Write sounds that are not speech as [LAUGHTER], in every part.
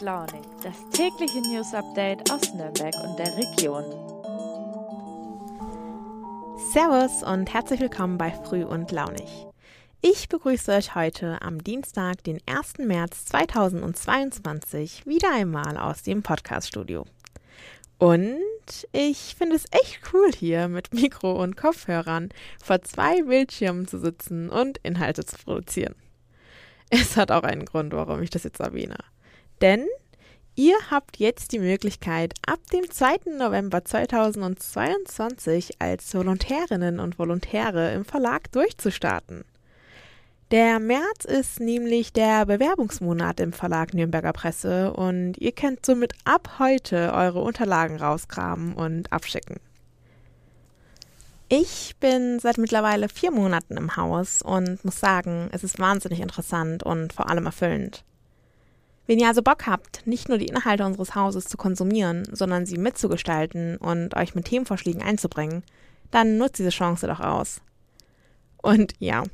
Launig, das tägliche News Update aus Nürnberg und der Region. Servus und herzlich willkommen bei Früh und Launig. Ich begrüße euch heute am Dienstag, den 1. März 2022, wieder einmal aus dem Podcast-Studio. Und ich finde es echt cool hier mit Mikro und Kopfhörern vor zwei Bildschirmen zu sitzen und Inhalte zu produzieren. Es hat auch einen Grund, warum ich das jetzt erwähne. Denn ihr habt jetzt die Möglichkeit, ab dem 2. November 2022 als Volontärinnen und Volontäre im Verlag durchzustarten. Der März ist nämlich der Bewerbungsmonat im Verlag Nürnberger Presse und ihr könnt somit ab heute eure Unterlagen rausgraben und abschicken. Ich bin seit mittlerweile vier Monaten im Haus und muss sagen, es ist wahnsinnig interessant und vor allem erfüllend. Wenn ihr also Bock habt, nicht nur die Inhalte unseres Hauses zu konsumieren, sondern sie mitzugestalten und euch mit Themenvorschlägen einzubringen, dann nutzt diese Chance doch aus. Und ja,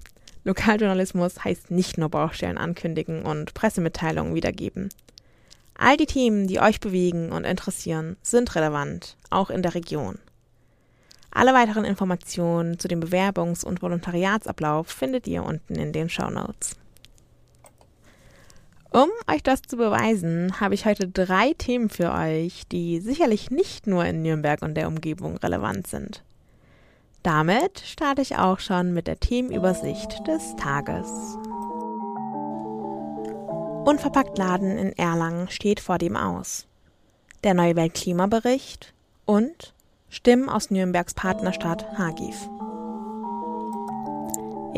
Lokaljournalismus heißt nicht nur Baustellen ankündigen und Pressemitteilungen wiedergeben. All die Themen, die euch bewegen und interessieren, sind relevant, auch in der Region. Alle weiteren Informationen zu dem Bewerbungs- und Volontariatsablauf findet ihr unten in den Show Notes. Um euch das zu beweisen, habe ich heute drei Themen für euch, die sicherlich nicht nur in Nürnberg und der Umgebung relevant sind. Damit starte ich auch schon mit der Themenübersicht des Tages. Unverpackt Laden in Erlangen steht vor dem aus. Der neue Weltklimabericht und Stimmen aus Nürnbergs Partnerstadt Hagif.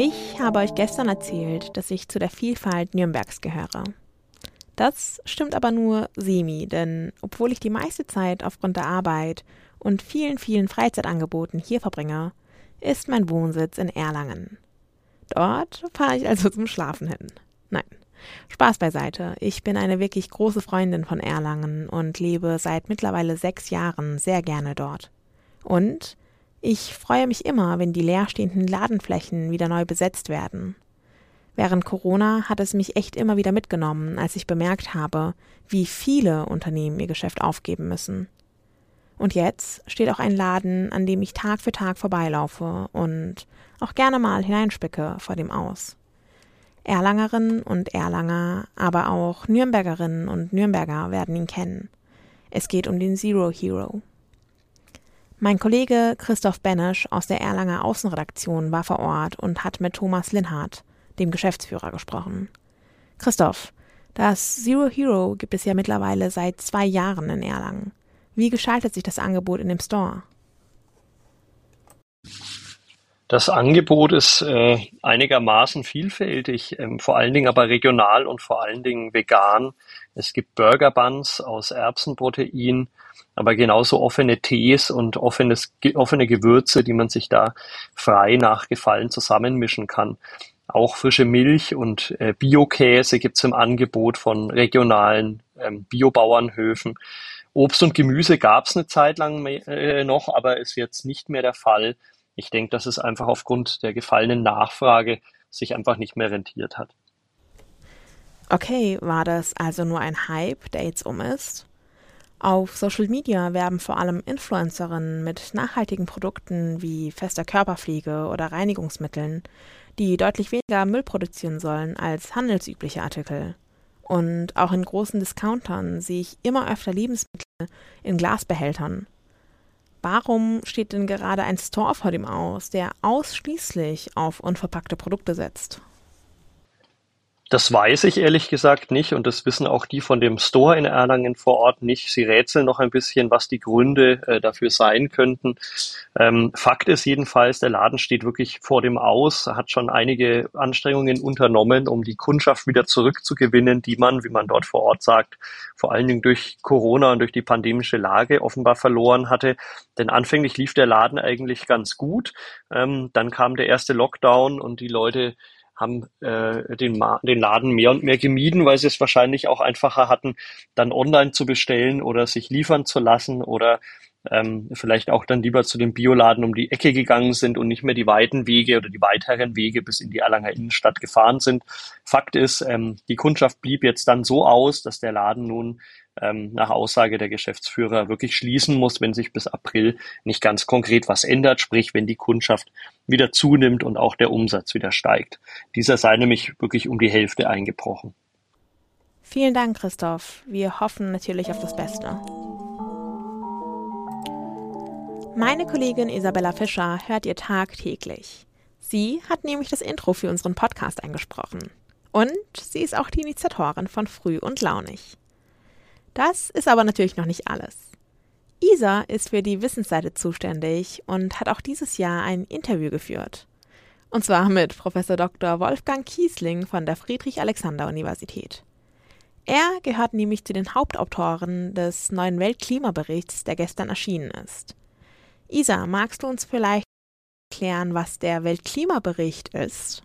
Ich habe euch gestern erzählt, dass ich zu der Vielfalt Nürnbergs gehöre. Das stimmt aber nur semi, denn obwohl ich die meiste Zeit aufgrund der Arbeit und vielen, vielen Freizeitangeboten hier verbringe, ist mein Wohnsitz in Erlangen. Dort fahre ich also [LAUGHS] zum Schlafen hin. Nein, Spaß beiseite. Ich bin eine wirklich große Freundin von Erlangen und lebe seit mittlerweile sechs Jahren sehr gerne dort. Und ich freue mich immer, wenn die leerstehenden Ladenflächen wieder neu besetzt werden. Während Corona hat es mich echt immer wieder mitgenommen, als ich bemerkt habe, wie viele Unternehmen ihr Geschäft aufgeben müssen. Und jetzt steht auch ein Laden, an dem ich Tag für Tag vorbeilaufe und auch gerne mal hineinspicke vor dem aus. Erlangerinnen und Erlanger, aber auch Nürnbergerinnen und Nürnberger werden ihn kennen. Es geht um den Zero Hero. Mein Kollege Christoph Benesch aus der Erlanger Außenredaktion war vor Ort und hat mit Thomas Linhardt, dem Geschäftsführer, gesprochen. Christoph, das Zero Hero gibt es ja mittlerweile seit zwei Jahren in Erlangen. Wie gestaltet sich das Angebot in dem Store? Das Angebot ist äh, einigermaßen vielfältig, ähm, vor allen Dingen aber regional und vor allen Dingen vegan. Es gibt Burger Buns aus Erbsenprotein, aber genauso offene Tees und offenes, offene Gewürze, die man sich da frei nach Gefallen zusammenmischen kann. Auch frische Milch und äh, Biokäse gibt's im Angebot von regionalen ähm, Biobauernhöfen. Obst und Gemüse gab's eine Zeit lang äh, noch, aber ist jetzt nicht mehr der Fall. Ich denke, dass es einfach aufgrund der gefallenen Nachfrage sich einfach nicht mehr rentiert hat. Okay, war das also nur ein Hype, der jetzt um ist? Auf Social Media werben vor allem Influencerinnen mit nachhaltigen Produkten wie fester Körperpflege oder Reinigungsmitteln, die deutlich weniger Müll produzieren sollen als handelsübliche Artikel. Und auch in großen Discountern sehe ich immer öfter Lebensmittel in Glasbehältern. Warum steht denn gerade ein Store vor dem aus, der ausschließlich auf unverpackte Produkte setzt? Das weiß ich ehrlich gesagt nicht und das wissen auch die von dem Store in Erlangen vor Ort nicht. Sie rätseln noch ein bisschen, was die Gründe äh, dafür sein könnten. Ähm, Fakt ist jedenfalls, der Laden steht wirklich vor dem Aus, hat schon einige Anstrengungen unternommen, um die Kundschaft wieder zurückzugewinnen, die man, wie man dort vor Ort sagt, vor allen Dingen durch Corona und durch die pandemische Lage offenbar verloren hatte. Denn anfänglich lief der Laden eigentlich ganz gut. Ähm, dann kam der erste Lockdown und die Leute haben äh, den, den Laden mehr und mehr gemieden, weil sie es wahrscheinlich auch einfacher hatten, dann online zu bestellen oder sich liefern zu lassen oder ähm, vielleicht auch dann lieber zu dem Bioladen um die Ecke gegangen sind und nicht mehr die weiten Wege oder die weiteren Wege bis in die Erlanger Innenstadt gefahren sind. Fakt ist, ähm, die Kundschaft blieb jetzt dann so aus, dass der Laden nun ähm, nach Aussage der Geschäftsführer wirklich schließen muss, wenn sich bis April nicht ganz konkret was ändert, sprich wenn die Kundschaft wieder zunimmt und auch der Umsatz wieder steigt. Dieser sei nämlich wirklich um die Hälfte eingebrochen. Vielen Dank, Christoph. Wir hoffen natürlich auf das Beste. Meine Kollegin Isabella Fischer hört ihr tagtäglich. Sie hat nämlich das Intro für unseren Podcast eingesprochen. Und sie ist auch die Initiatorin von Früh und Launig. Das ist aber natürlich noch nicht alles. Isa ist für die Wissensseite zuständig und hat auch dieses Jahr ein Interview geführt. Und zwar mit Professor Dr. Wolfgang Kiesling von der Friedrich-Alexander-Universität. Er gehört nämlich zu den Hauptautoren des neuen Weltklimaberichts, der gestern erschienen ist. Isa, magst du uns vielleicht erklären, was der Weltklimabericht ist?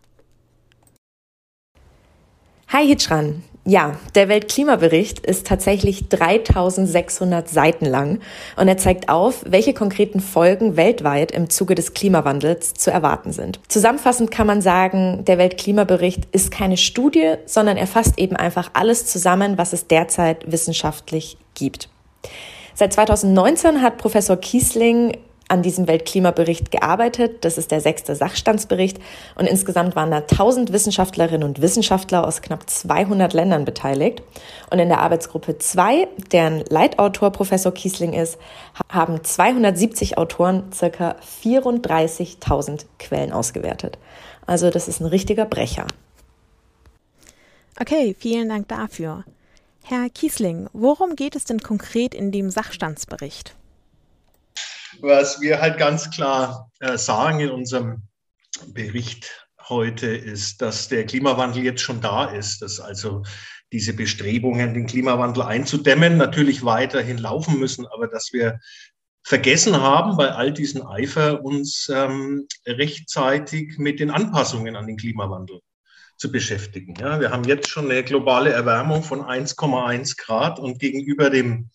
Hi Hitschran. Ja, der Weltklimabericht ist tatsächlich 3600 Seiten lang und er zeigt auf, welche konkreten Folgen weltweit im Zuge des Klimawandels zu erwarten sind. Zusammenfassend kann man sagen, der Weltklimabericht ist keine Studie, sondern er fasst eben einfach alles zusammen, was es derzeit wissenschaftlich gibt. Seit 2019 hat Professor Kiesling an diesem Weltklimabericht gearbeitet. Das ist der sechste Sachstandsbericht. Und insgesamt waren da 1000 Wissenschaftlerinnen und Wissenschaftler aus knapp 200 Ländern beteiligt. Und in der Arbeitsgruppe 2, deren Leitautor Professor Kiesling ist, haben 270 Autoren circa 34.000 Quellen ausgewertet. Also das ist ein richtiger Brecher. Okay, vielen Dank dafür. Herr Kiesling, worum geht es denn konkret in dem Sachstandsbericht? Was wir halt ganz klar äh, sagen in unserem Bericht heute ist, dass der Klimawandel jetzt schon da ist, dass also diese Bestrebungen, den Klimawandel einzudämmen, natürlich weiterhin laufen müssen, aber dass wir vergessen haben, bei all diesen Eifer uns ähm, rechtzeitig mit den Anpassungen an den Klimawandel zu beschäftigen. Ja, wir haben jetzt schon eine globale Erwärmung von 1,1 Grad und gegenüber dem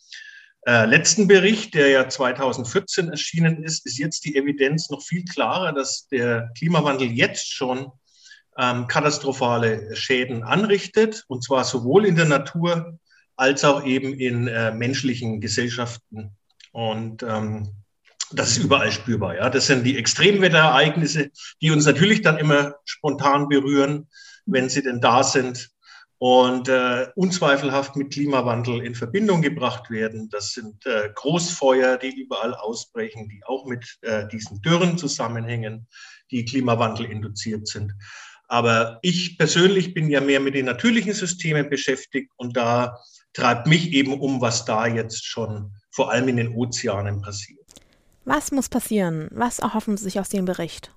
äh, letzten Bericht, der ja 2014 erschienen ist, ist jetzt die Evidenz noch viel klarer, dass der Klimawandel jetzt schon ähm, katastrophale Schäden anrichtet, und zwar sowohl in der Natur als auch eben in äh, menschlichen Gesellschaften. Und ähm, das ist überall spürbar. Ja, das sind die Extremwetterereignisse, die uns natürlich dann immer spontan berühren, wenn sie denn da sind und äh, unzweifelhaft mit Klimawandel in Verbindung gebracht werden. Das sind äh, Großfeuer, die überall ausbrechen, die auch mit äh, diesen Dürren zusammenhängen, die Klimawandel induziert sind. Aber ich persönlich bin ja mehr mit den natürlichen Systemen beschäftigt und da treibt mich eben um, was da jetzt schon vor allem in den Ozeanen passiert. Was muss passieren? Was erhoffen Sie sich aus dem Bericht?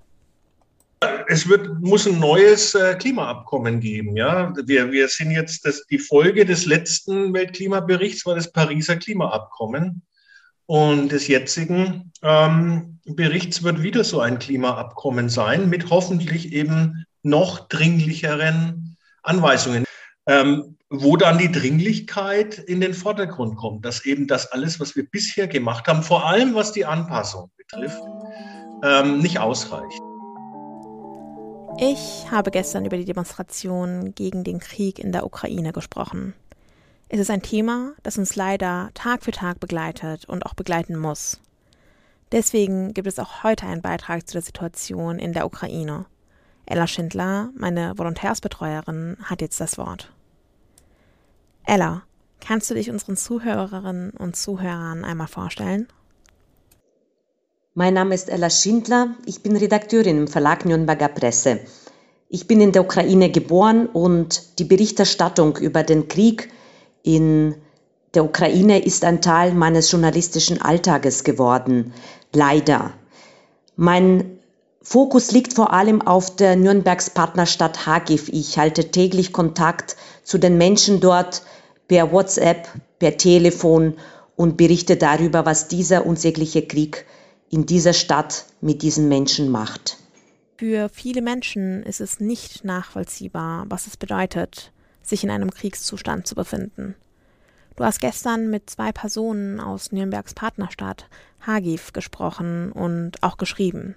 Es wird, muss ein neues äh, Klimaabkommen geben. Ja? Wir, wir sind jetzt, das, die Folge des letzten Weltklimaberichts war das Pariser Klimaabkommen. Und des jetzigen ähm, Berichts wird wieder so ein Klimaabkommen sein, mit hoffentlich eben noch dringlicheren Anweisungen, ähm, wo dann die Dringlichkeit in den Vordergrund kommt, dass eben das alles, was wir bisher gemacht haben, vor allem was die Anpassung betrifft, ähm, nicht ausreicht. Ich habe gestern über die Demonstration gegen den Krieg in der Ukraine gesprochen. Es ist ein Thema, das uns leider Tag für Tag begleitet und auch begleiten muss. Deswegen gibt es auch heute einen Beitrag zu der Situation in der Ukraine. Ella Schindler, meine Volontärsbetreuerin, hat jetzt das Wort. Ella, kannst du dich unseren Zuhörerinnen und Zuhörern einmal vorstellen? Mein Name ist Ella Schindler. Ich bin Redakteurin im Verlag Nürnberger Presse. Ich bin in der Ukraine geboren und die Berichterstattung über den Krieg in der Ukraine ist ein Teil meines journalistischen Alltages geworden. Leider. Mein Fokus liegt vor allem auf der Nürnbergs Partnerstadt Hagiv. Ich halte täglich Kontakt zu den Menschen dort per WhatsApp, per Telefon und berichte darüber, was dieser unsägliche Krieg in dieser Stadt mit diesen Menschen macht. Für viele Menschen ist es nicht nachvollziehbar, was es bedeutet, sich in einem Kriegszustand zu befinden. Du hast gestern mit zwei Personen aus Nürnbergs Partnerstadt Hagiv gesprochen und auch geschrieben.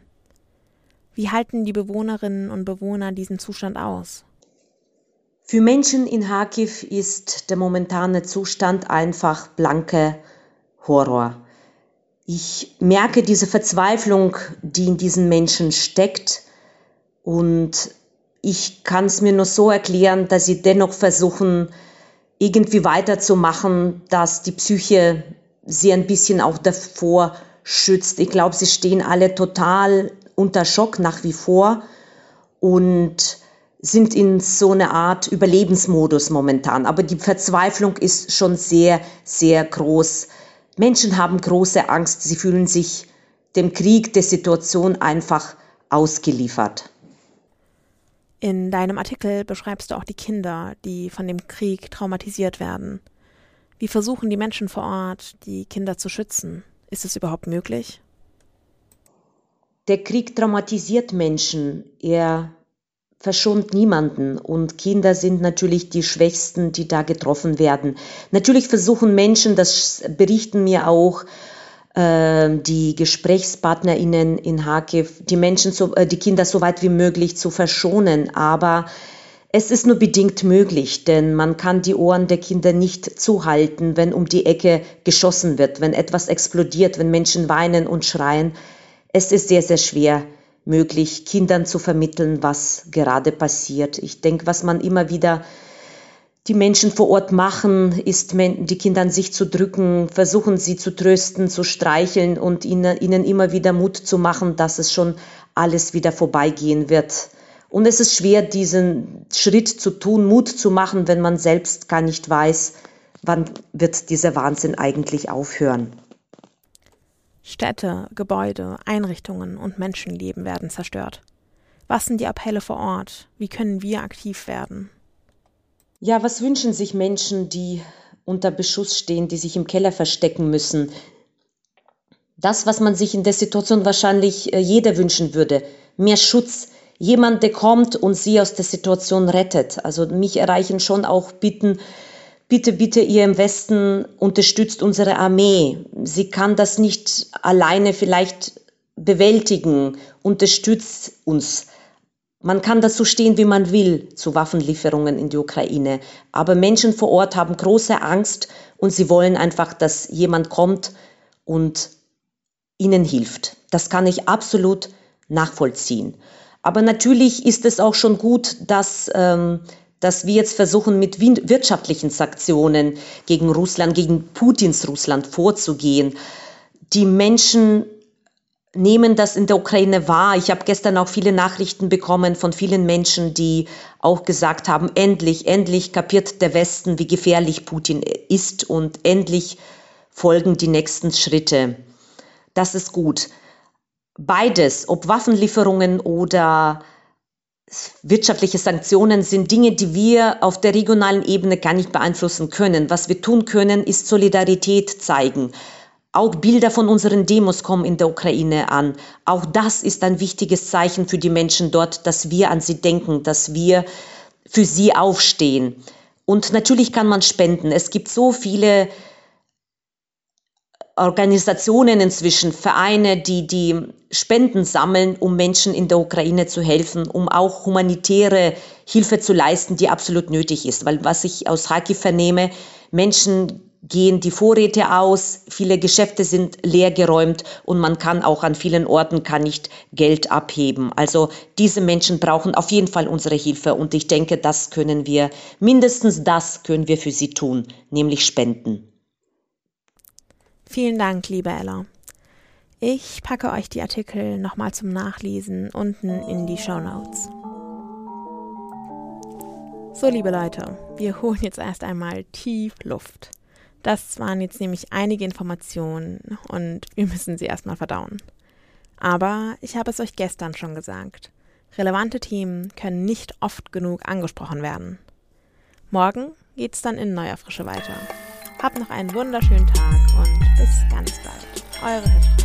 Wie halten die Bewohnerinnen und Bewohner diesen Zustand aus? Für Menschen in Hakiv ist der momentane Zustand einfach blanke Horror. Ich merke diese Verzweiflung, die in diesen Menschen steckt und ich kann es mir nur so erklären, dass sie dennoch versuchen, irgendwie weiterzumachen, dass die Psyche sie ein bisschen auch davor schützt. Ich glaube, sie stehen alle total unter Schock nach wie vor und sind in so eine Art Überlebensmodus momentan. Aber die Verzweiflung ist schon sehr, sehr groß. Menschen haben große Angst. Sie fühlen sich dem Krieg, der Situation einfach ausgeliefert. In deinem Artikel beschreibst du auch die Kinder, die von dem Krieg traumatisiert werden. Wie versuchen die Menschen vor Ort, die Kinder zu schützen? Ist es überhaupt möglich? Der Krieg traumatisiert Menschen. Er verschont niemanden und Kinder sind natürlich die Schwächsten, die da getroffen werden. Natürlich versuchen Menschen, das berichten mir auch äh, die Gesprächspartnerinnen in Hakev, die Menschen, so, äh, die Kinder so weit wie möglich zu verschonen, aber es ist nur bedingt möglich, denn man kann die Ohren der Kinder nicht zuhalten, wenn um die Ecke geschossen wird, wenn etwas explodiert, wenn Menschen weinen und schreien. Es ist sehr, sehr schwer, möglich, Kindern zu vermitteln, was gerade passiert. Ich denke, was man immer wieder die Menschen vor Ort machen, ist die Kinder an sich zu drücken, versuchen sie zu trösten, zu streicheln und ihnen, ihnen immer wieder Mut zu machen, dass es schon alles wieder vorbeigehen wird. Und es ist schwer, diesen Schritt zu tun, Mut zu machen, wenn man selbst gar nicht weiß, wann wird dieser Wahnsinn eigentlich aufhören. Städte, Gebäude, Einrichtungen und Menschenleben werden zerstört. Was sind die Appelle vor Ort? Wie können wir aktiv werden? Ja, was wünschen sich Menschen, die unter Beschuss stehen, die sich im Keller verstecken müssen? Das, was man sich in der Situation wahrscheinlich äh, jeder wünschen würde. Mehr Schutz. Jemand, der kommt und sie aus der Situation rettet. Also mich erreichen schon auch Bitten, bitte, bitte, ihr im Westen unterstützt unsere Armee. Sie kann das nicht alleine vielleicht bewältigen. Unterstützt uns. Man kann dazu stehen, wie man will, zu Waffenlieferungen in die Ukraine. Aber Menschen vor Ort haben große Angst und sie wollen einfach, dass jemand kommt und ihnen hilft. Das kann ich absolut nachvollziehen. Aber natürlich ist es auch schon gut, dass ähm, dass wir jetzt versuchen, mit wirtschaftlichen Sanktionen gegen Russland, gegen Putins Russland vorzugehen. Die Menschen nehmen das in der Ukraine wahr. Ich habe gestern auch viele Nachrichten bekommen von vielen Menschen, die auch gesagt haben, endlich, endlich kapiert der Westen, wie gefährlich Putin ist und endlich folgen die nächsten Schritte. Das ist gut. Beides, ob Waffenlieferungen oder wirtschaftliche Sanktionen sind Dinge, die wir auf der regionalen Ebene gar nicht beeinflussen können. Was wir tun können, ist Solidarität zeigen. Auch Bilder von unseren Demos kommen in der Ukraine an. Auch das ist ein wichtiges Zeichen für die Menschen dort, dass wir an sie denken, dass wir für sie aufstehen. Und natürlich kann man spenden. Es gibt so viele Organisationen inzwischen, Vereine, die die Spenden sammeln, um Menschen in der Ukraine zu helfen, um auch humanitäre Hilfe zu leisten, die absolut nötig ist. Weil was ich aus Haki vernehme, Menschen gehen die Vorräte aus, viele Geschäfte sind leergeräumt und man kann auch an vielen Orten kann nicht Geld abheben. Also diese Menschen brauchen auf jeden Fall unsere Hilfe und ich denke, das können wir, mindestens das können wir für sie tun, nämlich spenden. Vielen Dank, liebe Ella. Ich packe euch die Artikel nochmal zum Nachlesen unten in die Show Notes. So, liebe Leute, wir holen jetzt erst einmal tief Luft. Das waren jetzt nämlich einige Informationen und wir müssen sie erstmal verdauen. Aber ich habe es euch gestern schon gesagt. Relevante Themen können nicht oft genug angesprochen werden. Morgen geht's dann in neuer Frische weiter. Habt noch einen wunderschönen Tag und bis ganz bald. Eure Hitran.